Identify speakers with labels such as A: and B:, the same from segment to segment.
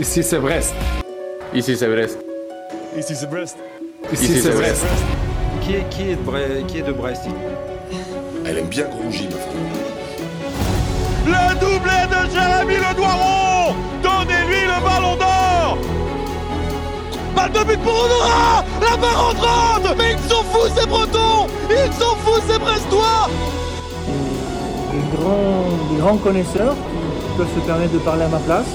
A: Ici c'est Brest.
B: Ici c'est Brest.
C: Ici c'est Brest.
A: Ici c'est Brest.
D: Qui est, qui est, de, Brest, qui est de Brest
E: Elle aime bien Grongy, ma femme.
C: Le doublé de Jérémy Le Doiron Donnez-lui le ballon d'or Balle de but pour Honora La barre entrante Mais ils sont fous ces Bretons Ils sont fous ces Brestois
F: des grands, des grands connaisseurs qui peuvent se permettre de parler à ma place.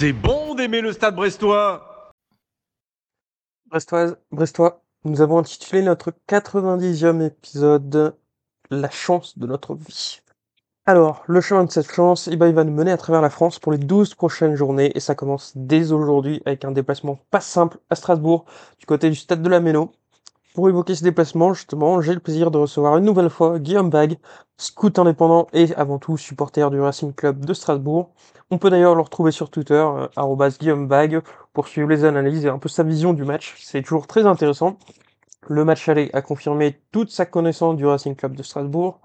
C: C'est bon d'aimer le stade brestois
G: Brestoise, Brestois, nous avons intitulé notre 90e épisode La chance de notre vie. Alors, le chemin de cette chance, eh ben, il va nous mener à travers la France pour les 12 prochaines journées et ça commence dès aujourd'hui avec un déplacement pas simple à Strasbourg du côté du stade de la Méno. Pour évoquer ce déplacement, justement, j'ai le plaisir de recevoir une nouvelle fois Guillaume Bag, scout indépendant et avant tout supporter du Racing Club de Strasbourg. On peut d'ailleurs le retrouver sur Twitter, euh, arrobas Guillaume Bag, pour suivre les analyses et un peu sa vision du match. C'est toujours très intéressant. Le match aller a confirmé toute sa connaissance du Racing Club de Strasbourg.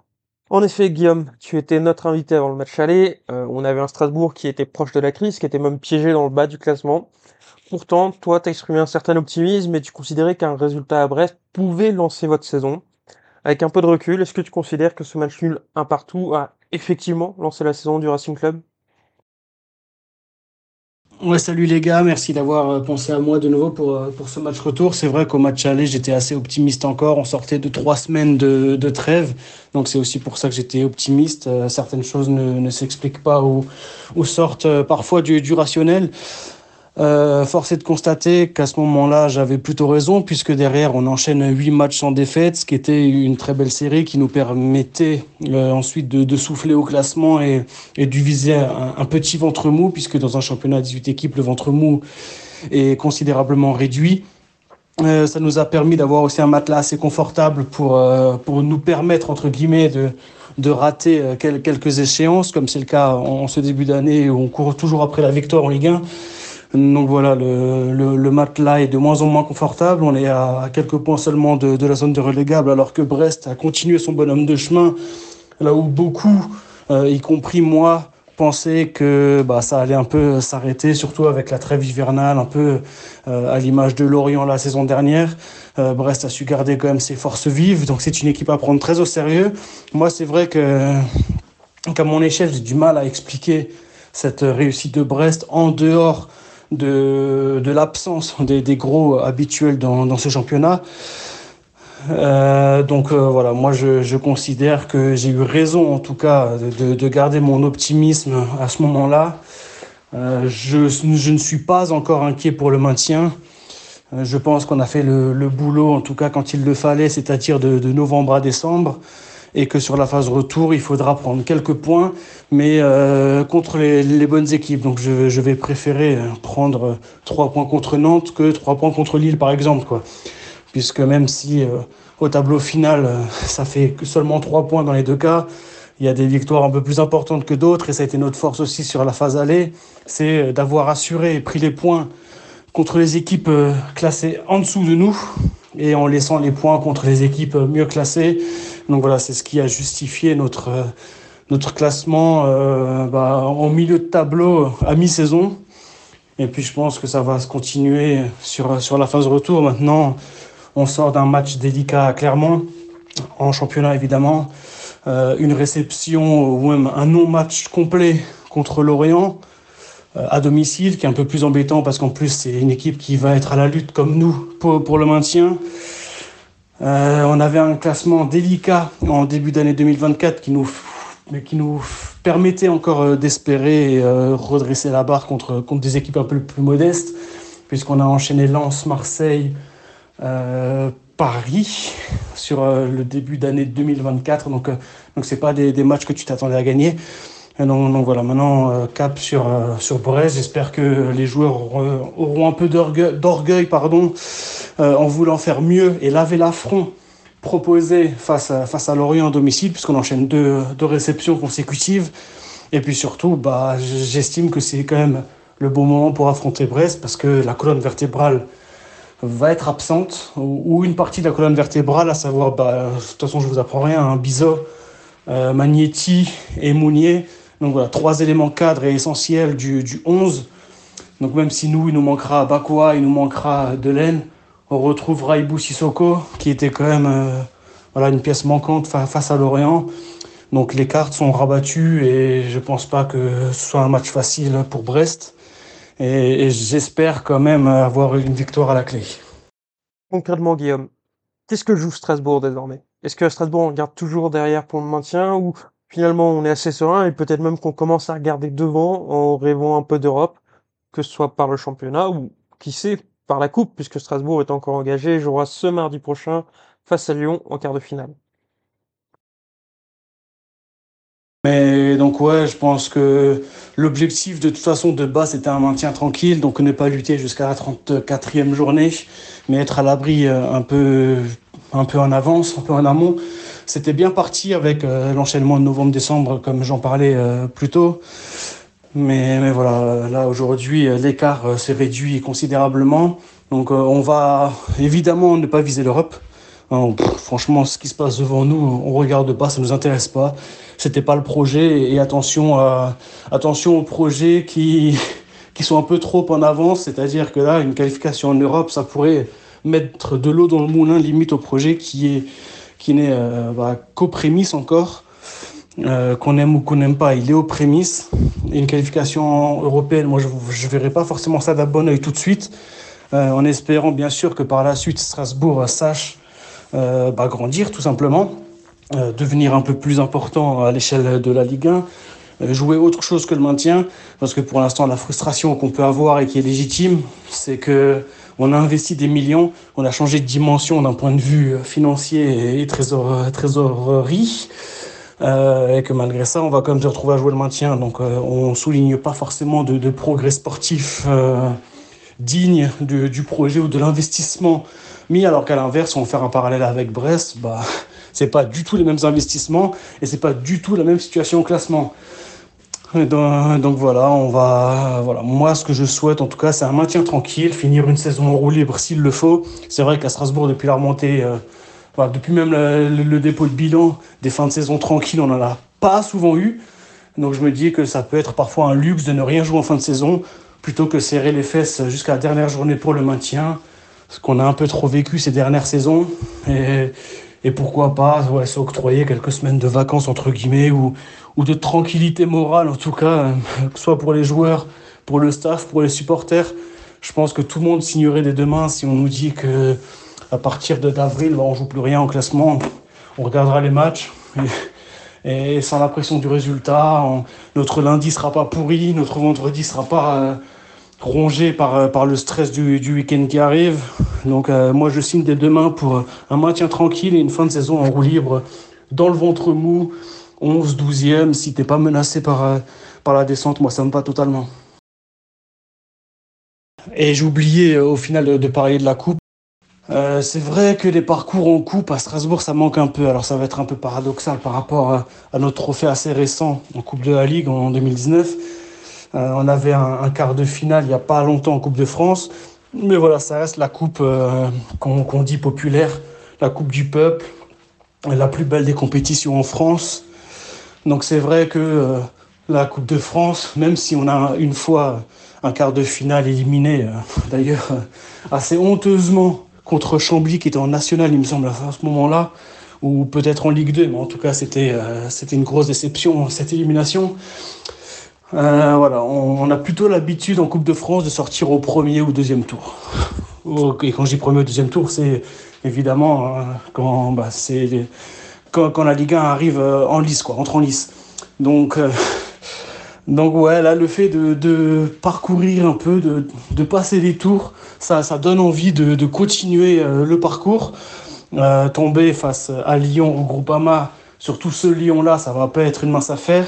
G: En effet, Guillaume, tu étais notre invité avant le match aller. Euh, on avait un Strasbourg qui était proche de la crise, qui était même piégé dans le bas du classement. Pourtant, toi, t'as exprimé un certain optimisme et tu considérais qu'un résultat à Brest pouvait lancer votre saison. Avec un peu de recul, est-ce que tu considères que ce match nul un partout a effectivement lancé la saison du Racing Club?
H: Ouais, salut les gars, merci d'avoir euh, pensé à moi de nouveau pour, euh, pour ce match retour. C'est vrai qu'au match aller, j'étais assez optimiste encore. On sortait de trois semaines de, de trêve, donc c'est aussi pour ça que j'étais optimiste. Euh, certaines choses ne, ne s'expliquent pas ou, ou sortent parfois du, du rationnel. Euh, force est de constater qu'à ce moment-là, j'avais plutôt raison, puisque derrière, on enchaîne huit matchs sans défaite, ce qui était une très belle série qui nous permettait euh, ensuite de, de, souffler au classement et, et viser un, un, petit ventre mou, puisque dans un championnat à 18 équipes, le ventre mou est considérablement réduit. Euh, ça nous a permis d'avoir aussi un matelas assez confortable pour, euh, pour nous permettre, entre guillemets, de, de rater euh, quelques échéances, comme c'est le cas en, en ce début d'année où on court toujours après la victoire en Ligue 1. Donc voilà, le, matelas est de moins en moins confortable. On est à, quelques points seulement de, de, la zone de relégable, alors que Brest a continué son bonhomme de chemin, là où beaucoup, euh, y compris moi, pensaient que bah, ça allait un peu s'arrêter, surtout avec la trêve hivernale, un peu euh, à l'image de Lorient la saison dernière. Euh, Brest a su garder quand même ses forces vives, donc c'est une équipe à prendre très au sérieux. Moi, c'est vrai que qu'à mon échelle, j'ai du mal à expliquer cette réussite de Brest en dehors de, de l'absence des, des, gros habituels dans, dans ce championnat. Euh, donc euh, voilà, moi je, je considère que j'ai eu raison en tout cas de, de, garder mon optimisme à ce moment-là. Euh, je, je, ne suis pas encore inquiet pour le maintien. Je pense qu'on a fait le, le, boulot en tout cas quand il le fallait, c'est-à-dire de novembre à décembre et que sur la phase retour, il faudra prendre quelques points, mais euh, contre les, bonnes équipes. Donc je, vais préférer prendre trois points contre Nantes que trois points contre Lille, par exemple. Quoi. Puisque même si euh, au tableau final, euh, ça fait seulement trois points dans les deux cas, il y a des victoires un peu plus importantes que d'autres, et ça a été notre force aussi sur la phase aller, c'est d'avoir assuré et pris les points contre les équipes euh, classées en dessous de nous, et en laissant les points contre les équipes mieux classées. Donc voilà, c'est ce qui a justifié notre, notre classement euh, bah, en milieu de tableau à mi-saison. Et puis je pense que ça va se continuer sur, la phase retour. Maintenant, on sort d'un match délicat à Clermont, en championnat évidemment. Euh, une réception ou même un non-match complet contre Lorient euh, à domicile, qui est un peu plus embêtant parce qu'en plus c'est une équipe qui va être à la lutte comme nous pour le maintien. Euh, on avait un classement délicat en début d'année 2024 qui nous, qui nous permettait encore euh, d'espérer euh, redresser la barre contre, contre des équipes un peu plus modestes, puisqu'on a enchaîné Lens, Marseille, Paris sur le début d'année 2024. Donc, donc c'est pas des, matchs que tu t'attendais à gagner. Et donc, voilà, maintenant cap sur sur Brest. J'espère que les joueurs auront, auront un peu d'orgueil, pardon, en voulant faire mieux et laver l'affront proposé face à, face à Lorient à domicile, puisqu'on enchaîne deux, réceptions consécutives. Et puis surtout, bah, j'estime que c'est quand même le bon moment pour affronter Brest, parce que la colonne vertébrale va être absente, ou, une partie de la colonne vertébrale, à savoir, bah, de toute façon, je vous apprends rien, un Bizot, euh, Magnetti et Mounier. Donc voilà, trois éléments cadres et essentiels du, du 11. Donc même si nous, il nous manquera Bakoua, il nous manquera Delaine, on retrouve Raibou Sissoko, qui était quand même euh, voilà, une pièce manquante face à Lorient. Donc les cartes sont rabattues et je pense pas que ce soit un match facile pour Brest. Et, j'espère quand même avoir une victoire à la clé.
G: Concrètement, Guillaume, qu'est-ce que joue Strasbourg désormais? Est-ce que Strasbourg on regarde toujours derrière pour le maintien ou finalement on est assez serein et peut-être même qu'on commence à regarder devant en rêvant un peu d'Europe, que ce soit par le championnat ou qui sait par la coupe puisque Strasbourg est encore engagé et jouera ce mardi prochain face à Lyon en quart de finale.
H: Mais donc ouais, je pense que l'objectif de toute façon de base c'était un maintien tranquille, donc ne pas lutter jusqu'à la 34e journée, mais être à l'abri euh, un peu, un peu en avance, un peu en amont. C'était bien parti avec euh, l'enchaînement de novembre-décembre, comme j'en parlais euh, plus tôt. Mais, voilà, là aujourd'hui l'écart s'est réduit considérablement. Donc on va évidemment ne pas viser l'Europe. Hein, franchement, ce qui se passe devant nous, on regarde pas, ça nous intéresse pas. C'était pas le projet et attention attention aux projets qui, qui sont un peu trop en avance. C'est-à-dire que là, une qualification en Europe, ça pourrait mettre de l'eau dans le moulin limite au projet qui est, qui n'est euh, bah, qu'aux prémices encore. Euh, qu'on aime ou qu'on n'aime pas, il est aux prémices. une qualification européenne, moi je ne verrai pas forcément ça d'un bon oeil tout de suite, euh, en espérant bien sûr que par la suite Strasbourg sache euh, bah, grandir tout simplement, devenir un peu plus important à l'échelle de la Ligue 1, euh, jouer autre chose que le maintien, parce que pour l'instant la frustration qu'on peut avoir et qui est légitime, c'est que on a investi des millions, on a changé de dimension d'un point de vue financier et trésor, trésorerie. Euh, et que malgré ça, on va quand même se retrouver à jouer le maintien. Donc, euh, on souligne pas forcément de, progrès sportif euh, digne du, projet ou de l'investissement mis, alors qu'à l'inverse, on va faire un parallèle avec Brest, bah, c'est pas du tout les mêmes investissements et c'est pas du tout la même situation au classement. Donc, donc, voilà, on va. Voilà. Moi, ce que je souhaite, en tout cas, c'est un maintien tranquille, finir une saison en roue libre s'il le faut. C'est vrai qu'à Strasbourg, depuis la remontée, euh, voilà, depuis même le, dépôt de bilan, des fins de saison tranquilles, on n'en a pas souvent eu. Donc je me dis que ça peut être parfois un luxe de ne rien jouer en fin de saison, plutôt que serrer les fesses jusqu'à la dernière journée pour le maintien ce qu'on a un peu trop vécu ces dernières saisons. Et, pourquoi pas s'octroyer quelques semaines de vacances, entre guillemets, ou, ou de tranquillité morale, en tout cas, soit pour les joueurs, pour le staff, pour les supporters. Je pense que tout le monde signerait des deux mains si on nous dit que à partir d'avril, bah, on joue plus rien en classement. On regardera les matchs. Et, sans la pression du résultat, notre lundi sera pas pourri, notre vendredi sera pas euh, rongé par, euh, par le stress du, week-end qui arrive. Donc euh, moi je signe des deux mains pour un maintien tranquille et une fin de saison en roue libre dans le ventre mou, 11, 12e, si t'es pas menacé par, euh, par la descente, moi ça me va totalement. Et j'ai oublié au final de, parler de la coupe. Euh, c'est vrai que les parcours en coupe à Strasbourg ça manque un peu, alors ça va être un peu paradoxal par rapport à, notre trophée assez récent en Coupe de la Ligue en 2019 euh, on avait un, quart de finale il n'y a pas longtemps en Coupe de France. Mais voilà, ça reste la coupe euh, qu'on qu dit populaire, la coupe du peuple, la plus belle des compétitions en France. Donc c'est vrai que euh, la Coupe de France, même si on a une fois un quart de finale éliminé, euh, d'ailleurs assez honteusement contre Chambly qui était en national, il me semble, à ce moment-là, ou peut-être en Ligue 2, mais en tout cas c'était euh, c'était une grosse déception cette élimination. Euh, voilà, on, a plutôt l'habitude en Coupe de France de sortir au premier ou deuxième tour. Et quand je dis premier ou deuxième tour, c'est évidemment euh, quand, bah, c'est quand, la Ligue 1 arrive euh, en lice, quoi, entre en lice. Donc, euh, donc ouais, là, le fait de, parcourir un peu, de, passer les tours, ça, donne envie de, continuer euh, le parcours. tomber face à Lyon, au Groupama, surtout ce Lyon-là, ça va pas être une mince affaire.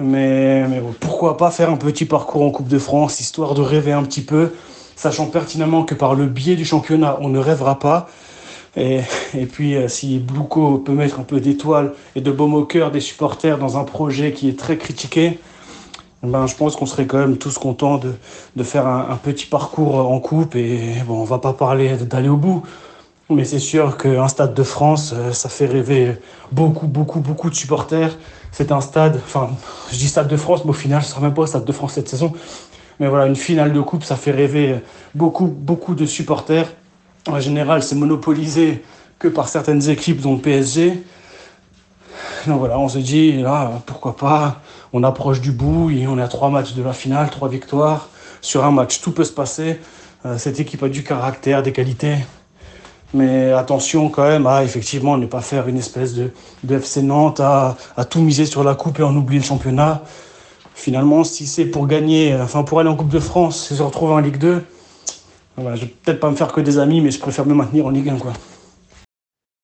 H: Mais pourquoi pas faire un petit parcours en Coupe de France, histoire de rêver un petit peu, sachant pertinemment que par le biais du championnat, on ne rêvera pas. Et, puis, euh, si Blouko peut mettre un peu d'étoiles et de baume au cœur des supporters dans un projet qui est très critiqué, ben, je pense qu'on serait quand même tous contents de, de faire un, un, petit parcours en coupe et bon, on va pas parler d'aller au bout. Mais c'est sûr qu'un stade de France, euh, ça fait rêver beaucoup, beaucoup, beaucoup de supporters. C'est un stade, enfin, je dis stade de France, mais au final, ce sera même pas stade de France cette saison. Mais voilà, une finale de coupe, ça fait rêver beaucoup, beaucoup de supporters. En général, c'est monopolisé que par certaines équipes, dont le PSG. Donc voilà, on se dit, là, pourquoi pas, on approche du bout, et on est à trois matchs de la finale, trois victoires. Sur un match, tout peut se passer. Euh, cette équipe a du caractère, des qualités. Mais attention quand même à effectivement ne pas faire une espèce de, FC Nantes, à, à, tout miser sur la coupe et en oublier le championnat. Finalement, si c'est pour gagner, enfin pour aller en Coupe de France et se retrouver en Ligue 2, voilà, je vais peut-être pas me faire que des amis, mais je préfère me maintenir en Ligue 1. Quoi.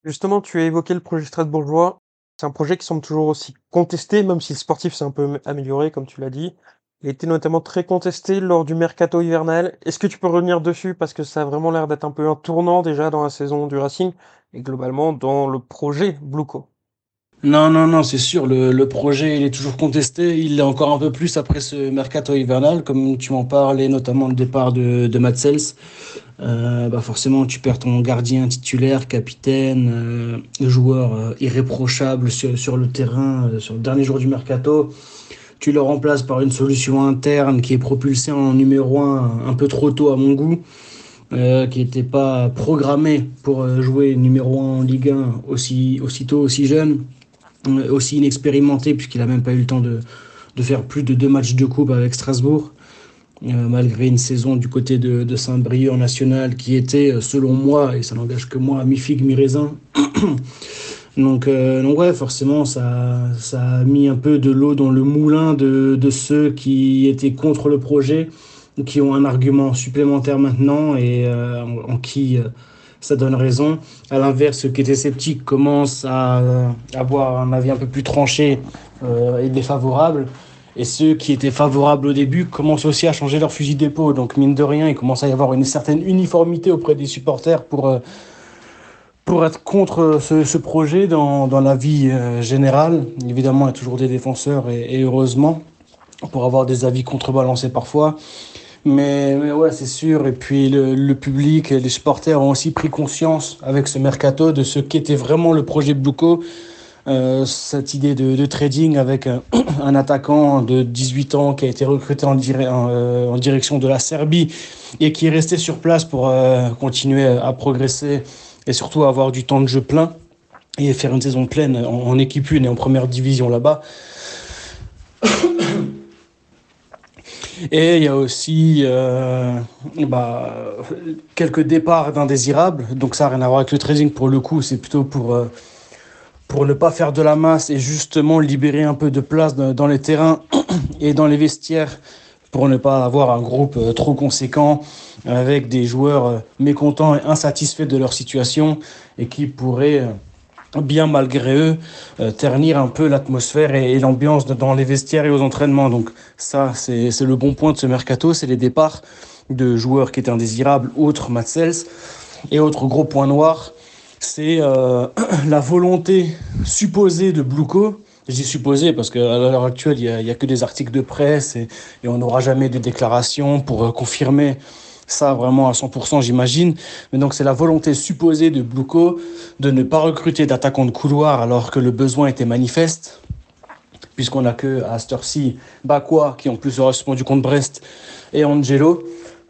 G: Justement, tu as évoqué le projet strasbourgeois. C'est un projet qui semble toujours aussi contesté, même si le sportif s'est un peu amélioré, comme tu l'as dit. Il a été notamment très contesté lors du mercato hivernal. Est-ce que tu peux revenir dessus? Parce que ça a vraiment l'air d'être un peu un tournant déjà dans la saison du Racing et globalement dans le projet Blueco
H: non, non, non, c'est sûr, le, projet il est toujours contesté, il l'est encore un peu plus après ce mercato hivernal, comme tu m'en parlais, notamment le départ de, de Matt Sels. Euh, bah forcément, tu perds ton gardien titulaire, capitaine, euh, joueur euh, irréprochable sur, le terrain, sur le dernier jour du mercato. Tu le remplaces par une solution interne qui est propulsée en numéro 1 un peu trop tôt à mon goût. Qui n'était pas programmé pour jouer numéro 1 en Ligue 1 aussi, aussitôt, aussi jeune aussi inexpérimenté puisqu'il n'a même pas eu le temps de, de, faire plus de deux matchs de coupe avec Strasbourg, euh, malgré une saison du côté de, de Saint-Brieuc en national qui était, selon moi, et ça n'engage que moi, mi-figue, mi-raisin. donc, euh, donc ouais, forcément, ça, ça a mis un peu de l'eau dans le moulin de, de ceux qui étaient contre le projet, qui ont un argument supplémentaire maintenant et euh, en, qui ça donne raison. À l'inverse, ceux qui étaient sceptiques commencent à avoir un avis un peu plus tranché euh, et défavorable. Et ceux qui étaient favorables au début commencent aussi à changer leur fusil d'épaule. Donc, mine de rien, il commence à y avoir une certaine uniformité auprès des supporters pour, euh, être contre ce, projet dans, dans, la vie euh, générale. Évidemment, il y a toujours des défenseurs et heureusement, pour avoir des avis contrebalancés parfois. Mais, mais ouais, c'est sûr. Et puis le, public, les supporters ont aussi pris conscience avec ce mercato de ce qu'était vraiment le projet Bluco. Euh, cette idée de, trading avec un, attaquant de 18 ans qui a été recruté euh, en, direction de la Serbie et qui est resté sur place pour euh, continuer à progresser et surtout avoir du temps de jeu plein et faire une saison pleine en, en équipe 1 et en première division là-bas. Et il y a aussi euh, bah, quelques départs d'indésirables. Donc ça n'a rien à voir avec le trading pour le coup, c'est plutôt pour, euh, pour ne pas faire de la masse et justement libérer un peu de place dans les terrains et dans les vestiaires pour ne pas avoir un groupe euh, trop conséquent avec des joueurs mécontents et insatisfaits de leur situation et qui pourraient bien malgré eux, euh, ternir un peu l'atmosphère et, l'ambiance dans les vestiaires et aux entraînements. Donc ça, c'est le bon point de ce mercato, c'est les départs de joueurs qui étaient indésirables, outre Matsels. Et autre gros point noir, c'est euh, la volonté supposée de Bluco. Dis supposé parce qu'à l'heure actuelle, il n'y a, a, que des articles de presse et, et on n'aura jamais de déclaration pour euh, confirmer ça vraiment à 100% j'imagine. Mais donc c'est la volonté supposée de Bluco de ne pas recruter d'attaquants de couloir alors que le besoin était manifeste. Puisqu'on a que à cette heure-ci Bakwa qui en plus aura répondu contre Brest et Angelo.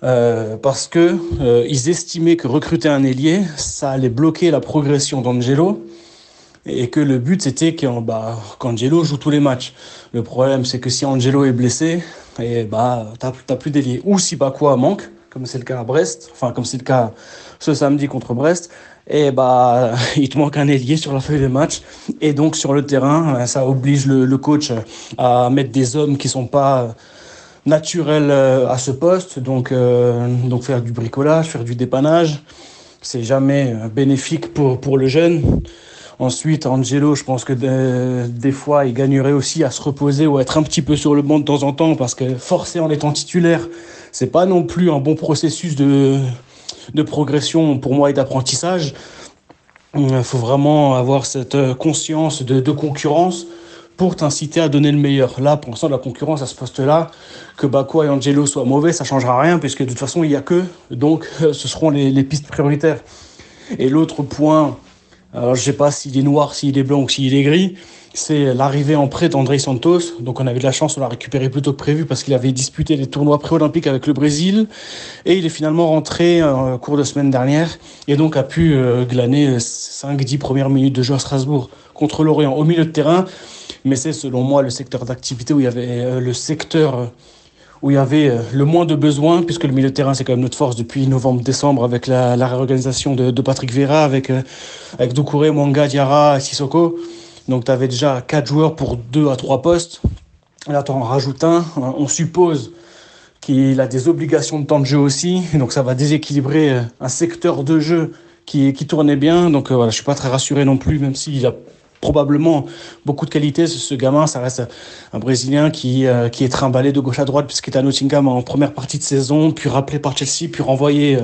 H: Euh, parce que euh, ils estimaient que recruter un ailier, ça allait bloquer la progression d'Angelo et que le but c'était bah, qu'Angelo joue tous les matchs. Le problème c'est que si Angelo est blessé, et bah t'as plus d'ailier. Ou si Bakwa manque, comme c'est le cas à Brest, enfin comme c'est le cas ce samedi contre Brest, et bah il te manque un ailier sur la feuille de match. Et donc sur le terrain ça oblige le, coach à mettre des hommes qui sont pas naturels à ce poste. Donc euh, donc faire du bricolage faire du dépannage c'est jamais bénéfique pour pour le jeune. Ensuite, Angelo, je pense que de, des fois, il gagnerait aussi à se reposer ou à être un petit peu sur le banc de temps en temps parce que forcé en étant titulaire, c'est pas non plus un bon processus de, de progression pour moi et d'apprentissage. Il faut vraiment avoir cette conscience de, concurrence
I: pour t'inciter à donner le meilleur. Là, pour l'instant, la concurrence à ce poste-là, que Bakwa et Angelo soient mauvais, ça changera rien, puisque de toute façon, il n'y a que. Donc, ce seront les, pistes prioritaires. Et l'autre point, alors je sais pas s'il est noir, s'il est blanc ou s'il est gris, c'est l'arrivée en prêt d'André Santos. Donc on avait de la chance, on l'a récupéré plus tôt que prévu parce qu'il avait disputé les tournois pré-olympiques avec le Brésil. Et il est finalement rentré en cours de semaine dernière et donc a pu euh, glaner 5-10 premières minutes de jeu à Strasbourg contre l'Orient au milieu de terrain. Mais c'est selon moi le secteur d'activité où il y avait euh, le secteur euh, où il y avait le moins de besoins, puisque le milieu de terrain, c'est quand même notre force depuis novembre-décembre, avec la, réorganisation de, de, Patrick Vera, avec, avec Doucouré, Mwanga, Diarra, Sissoko. Donc tu avais déjà 4 joueurs pour 2 à 3 postes. Là, tu en rajoutes un. On suppose qu'il a des obligations de temps de jeu aussi. Donc ça va déséquilibrer euh, un secteur de jeu qui, tournait bien. Donc euh, voilà, je suis pas très rassuré non plus, même s'il a probablement beaucoup de qualité. Ce gamin, ça reste un Brésilien qui, euh, qui est trimballé de gauche à droite puisqu'il est à Nottingham en première partie de saison, puis rappelé par Chelsea, puis renvoyé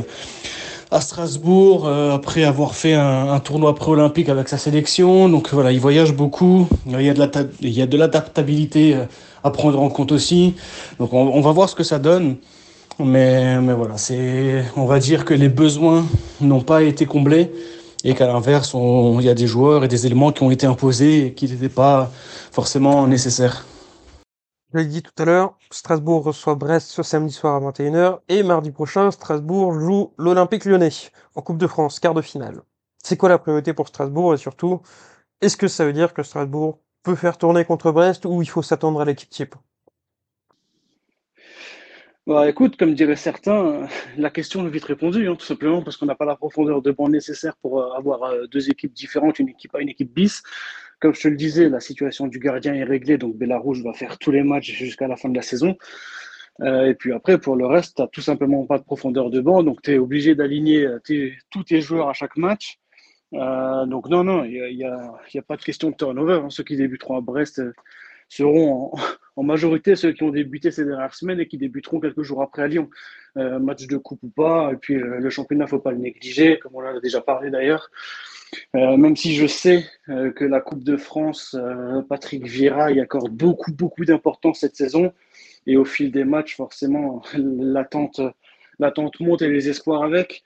I: à Strasbourg euh, après avoir fait un, tournoi pré-olympique avec sa sélection. Donc voilà, il voyage beaucoup. Il y a de l'adaptabilité euh, à prendre en compte aussi. Donc on, va voir ce que ça donne. Mais, voilà, on va dire que les besoins n'ont pas été comblés et qu'à l'inverse, il y a des joueurs et des éléments qui ont été imposés et qui n'étaient pas forcément nécessaires.
G: Je l'ai dit tout à l'heure, Strasbourg reçoit Brest ce samedi soir à 21h et mardi prochain, Strasbourg joue l'Olympique lyonnais en Coupe de France, quart de finale. C'est quoi la priorité pour Strasbourg et surtout, est-ce que ça veut dire que Strasbourg peut faire tourner contre Brest ou il faut s'attendre à l'équipe type?
H: Bah, écoute, comme diraient certains, la question est vite répondue, hein, tout simplement parce qu'on n'a pas la profondeur de banc nécessaire pour euh, avoir euh, deux équipes différentes, une équipe A, une équipe bis. Comme je te le disais, la situation du gardien est réglée, donc Bellarouge va faire tous les matchs jusqu'à la fin de la saison. Euh, et puis après, pour le reste, tu n'as tout simplement pas de profondeur de banc, donc tu es obligé d'aligner euh, tous tes joueurs à chaque match. Euh, donc non, non, il n'y a, pas de question de turnover. Hein. Ceux qui débuteront à Brest seront en, majorité ceux qui ont débuté ces dernières semaines et qui débuteront quelques jours après à Lyon. Match de coupe ou pas, et puis le championnat, faut pas le négliger, comme on en a déjà parlé d'ailleurs. Euh, même si je sais euh, que la Coupe de France, euh, Patrick Vieira y accorde beaucoup, beaucoup d'importance cette saison. Et au fil des matchs, forcément, l'attente, monte et les espoirs avec.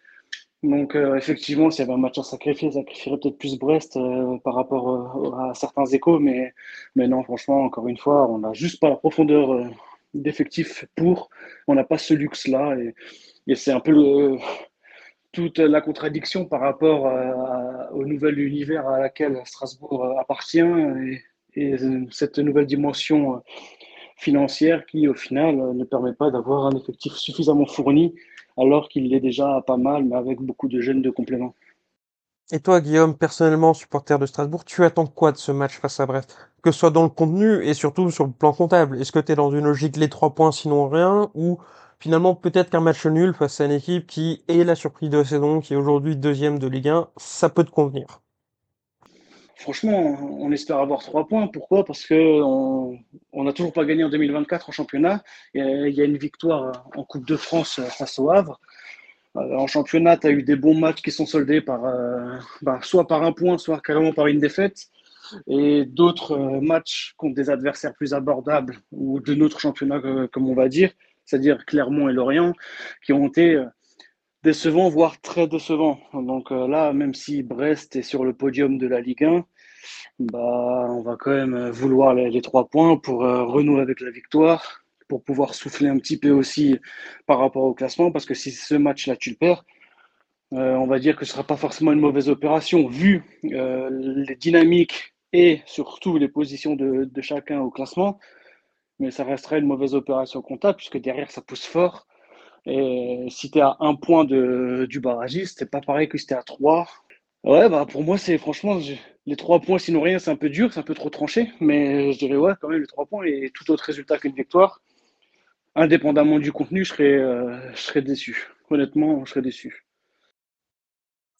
H: Donc, effectivement, s'il y avait un match à sacrifier, sacrifierait peut-être plus Brest par rapport à certains échos. Mais, mais non, franchement, encore une fois, on n'a juste pas la profondeur d'effectifs pour. On n'a pas ce luxe-là. Et, et c'est un peu le toute la contradiction par rapport à, au nouvel univers à laquelle Strasbourg appartient et, et, cette nouvelle dimension financière qui, au final, ne permet pas d'avoir un effectif suffisamment fourni alors qu'il l'est déjà pas mal, mais avec beaucoup de jeunes de complément.
G: Et toi, Guillaume, personnellement, supporter de Strasbourg, tu attends quoi de ce match face à Brest? Que ce soit dans le contenu et surtout sur le plan comptable. Est-ce que tu es dans une logique les trois points sinon rien ou finalement peut-être qu'un match nul face à une équipe qui est la surprise de la saison, qui est aujourd'hui deuxième de Ligue 1, ça peut te convenir
H: Franchement, on espère avoir trois points. Pourquoi? Parce que on n'a toujours pas gagné en 2024 en championnat. Il y a une victoire en Coupe de France face au Havre. Euh, en championnat, tu as eu des bons matchs qui sont soldés par, euh, bah, soit par un point, soit carrément par une défaite. Et d'autres euh, matchs contre des adversaires plus abordables ou de notre championnat, comme on va dire, c'est-à-dire Clermont et Lorient, qui ont été euh, décevants, voire très décevants. Donc euh, là, même si Brest est sur le podium de la Ligue 1, bah, on va quand même vouloir les, trois points pour euh, renouer avec la victoire, pour pouvoir souffler un petit peu aussi par rapport au classement, parce que si ce match-là tu le perds, euh, on va dire que ce ne sera pas forcément une mauvaise opération, vu euh, les dynamiques et surtout les positions de chacun au classement mais ça resterait une mauvaise opération comptable puisque derrière ça pousse fort. Et si tu es à un point de, du barragiste, c'est pas pareil que si tu à trois. Ouais, bah pour moi, c'est franchement, les trois points, sinon rien, c'est un peu dur, c'est un peu trop tranché. Mais je dirais, ouais, quand même, les trois points et tout autre résultat qu'une victoire, indépendamment du contenu, je serais, euh, je serais déçu. Honnêtement, je serais déçu.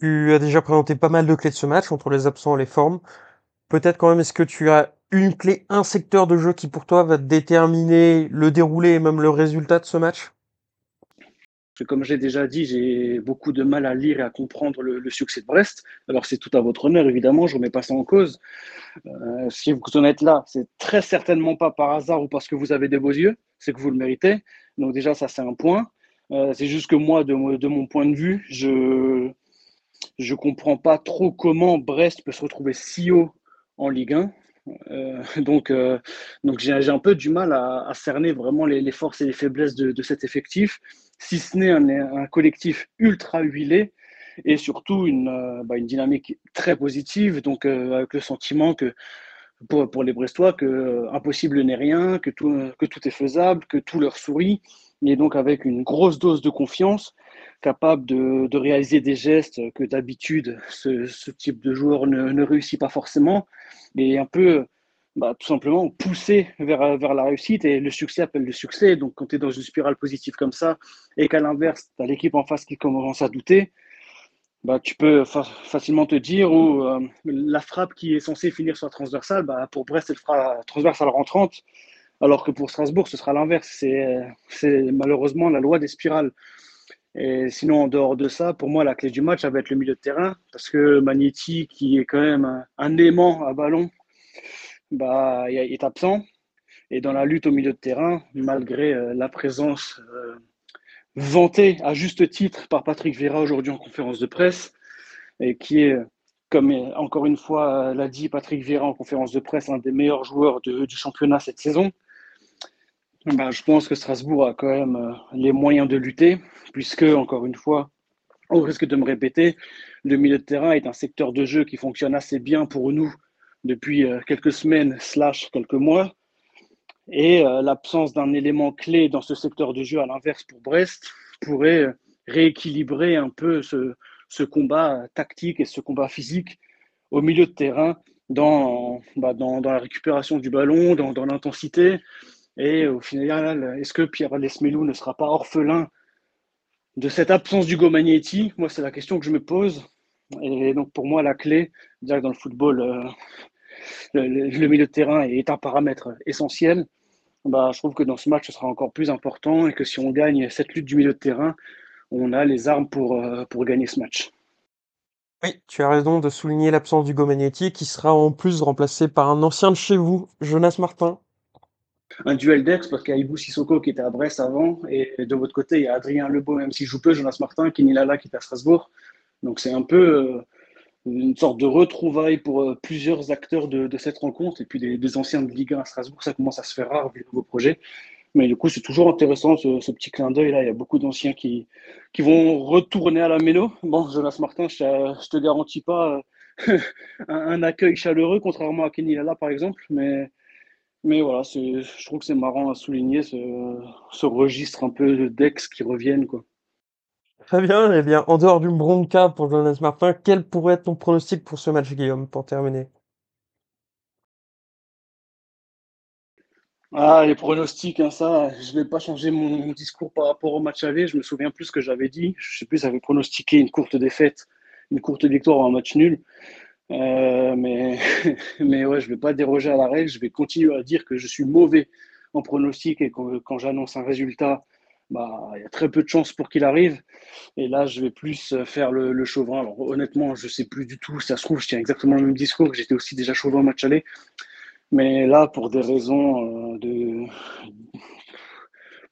G: Tu as déjà présenté pas mal de clés de ce match entre les absents et les formes. Peut-être quand même, est-ce que tu as une clé, un secteur de jeu qui pour toi va déterminer le déroulé et même le résultat de ce match?
H: Comme j'ai déjà dit, j'ai beaucoup de mal à lire et à comprendre le, succès de Brest. Alors c'est tout à votre honneur, évidemment, je ne remets pas ça en cause. Euh, si vous en êtes là, c'est très certainement pas par hasard ou parce que vous avez des beaux yeux, c'est que vous le méritez. Donc déjà, ça c'est un point. Euh, c'est juste que moi, de, de, mon point de vue, je je comprends pas trop comment Brest peut se retrouver si haut en Ligue 1. Euh, donc, euh, donc j'ai un peu du mal à, cerner vraiment les, forces et les faiblesses de, cet effectif, si ce n'est un, collectif ultra huilé et surtout une, euh, bah, une dynamique très positive, donc avec le sentiment que pour, pour les Brestois, que impossible n'est rien, que tout, que tout est faisable, que tout leur sourit, et donc avec une grosse dose de confiance, capable de, réaliser des gestes que d'habitude ce, type de joueur ne, réussit pas forcément et un peu bah, tout simplement vers, vers la réussite et le succès appelle le succès. Donc quand tu es dans une spirale positive comme ça et qu'à l'inverse, tu as l'équipe en face qui commence à douter, bah, tu peux facilement te dire où euh, la frappe qui est censée finir sur la transversale, bah, pour Brest, elle fera transversale rentrante, alors que pour Strasbourg, ce sera l'inverse. C'est malheureusement la loi des spirales. Et sinon, en dehors de ça, pour moi, la clé du match, ça va être le milieu de terrain, parce que Magnetti, qui est quand même un, aimant à ballon, bah, est absent. Et dans la lutte au milieu de terrain, malgré euh, la présence euh, vantée à juste titre par Patrick Vieira aujourd'hui en conférence de presse, et qui est, comme encore une fois l'a dit Patrick Vieira en conférence de presse, un des meilleurs joueurs du championnat cette saison, bah, je pense que Strasbourg a quand même euh, les moyens de lutter, puisque, encore une fois, au risque de me répéter, le milieu de terrain est un secteur de jeu qui fonctionne assez bien pour nous depuis euh, quelques semaines, slash quelques mois. Et euh, l'absence d'un élément clé dans ce secteur de jeu, à l'inverse pour Brest, pourrait rééquilibrer un peu ce, ce, combat tactique et ce combat physique au milieu de terrain dans, bah, dans, dans la récupération du ballon, dans, dans l'intensité, et au final, est-ce que Pierre Lesmelou ne sera pas orphelin de cette absence d'Hugo Magnetti? Moi, c'est la question que je me pose. Et donc, pour moi, la clé, dans le football, euh, le, milieu de terrain est un paramètre essentiel. Bah, je trouve que dans ce match, ce sera encore plus important et que si on gagne cette lutte du milieu de terrain, on a les armes pour, euh, pour gagner ce match.
G: Oui, tu as raison de souligner l'absence d'Hugo Magnetti qui sera en plus remplacé par un ancien de chez vous, Jonas Martin
H: un duel d'ex parce qu'il y a Ibou Sissoko qui était à Brest avant et de votre côté il y a Adrien Lebeau même s'il joue peu, Jonas Martin, Kenny Lala qui est à Strasbourg. Donc c'est un peu euh, une sorte de retrouvaille pour euh, plusieurs acteurs de, cette rencontre et puis des, anciens de Ligue 1 à Strasbourg, ça commence à se faire rare vu le nouveau projet. Mais du coup, c'est toujours intéressant ce, petit clin d'œil là. Il y a beaucoup d'anciens qui, qui vont retourner à la mélo. Bon, Jonas Martin, je, je te garantis pas euh, un, un, accueil chaleureux, contrairement à Kenny Lala par exemple, mais mais voilà, je trouve que c'est marrant à souligner ce, ce registre un peu d'ex qui reviennent. Quoi.
G: Très bien, eh bien, en dehors du bronca pour Jonas Martin, quel pourrait être ton pronostic pour ce match, Guillaume, pour terminer?
H: Ah, les pronostics, hein, ça, je vais pas changer mon, discours par rapport au match aller. Je me souviens plus ce que j'avais dit. Je sais plus, j'avais pronostiqué une courte défaite, une courte victoire ou un match nul. Euh, mais, mais ouais, je ne vais pas déroger à la règle. Je vais continuer à dire que je suis mauvais en pronostic et que quand j'annonce un résultat, bah, il y a très peu de chances pour qu'il arrive. Et là, je vais plus faire le, chauvin. Alors, honnêtement, je ne sais plus du tout. Ça se trouve, je tiens exactement le même discours. J'étais aussi déjà chauvin au match aller. Mais là, pour des raisons euh, de.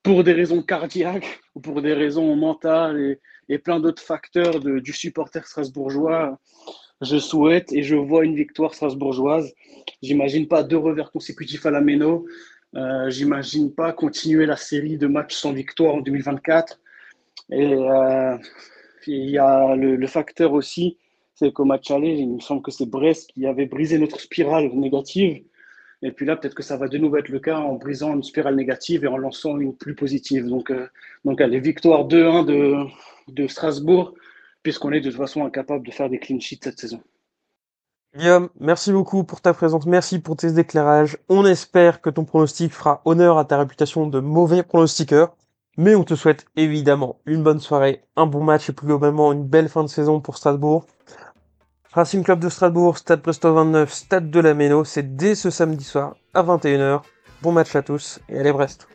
H: Pour des raisons cardiaques ou pour des raisons mentales et, plein d'autres facteurs du supporter strasbourgeois, je souhaite et je vois une victoire strasbourgeoise. J'imagine pas deux revers consécutifs à la Méno. Euh, J'imagine pas continuer la série de matchs sans victoire en 2024. Et euh, il y a le, facteur aussi, c'est qu'au match aller, il me semble que c'est Brest qui avait brisé notre spirale négative. Et puis là, peut-être que ça va de nouveau être le cas en brisant une spirale négative et en lançant une plus positive. Donc, euh, donc les victoires 2-1 de, de Strasbourg puisqu'on est de toute façon incapable de faire des clean sheets cette saison.
G: Guillaume, merci beaucoup pour ta présence, merci pour tes éclairages. On espère que ton pronostic fera honneur à ta réputation de mauvais pronostiqueur. Mais on te souhaite évidemment une bonne soirée, un bon match et plus globalement une belle fin de saison pour Strasbourg. Racing Club de Strasbourg, Stade Presto 29, Stade de la Méno, c'est dès ce samedi soir à 21h. Bon match à tous et allez Brest.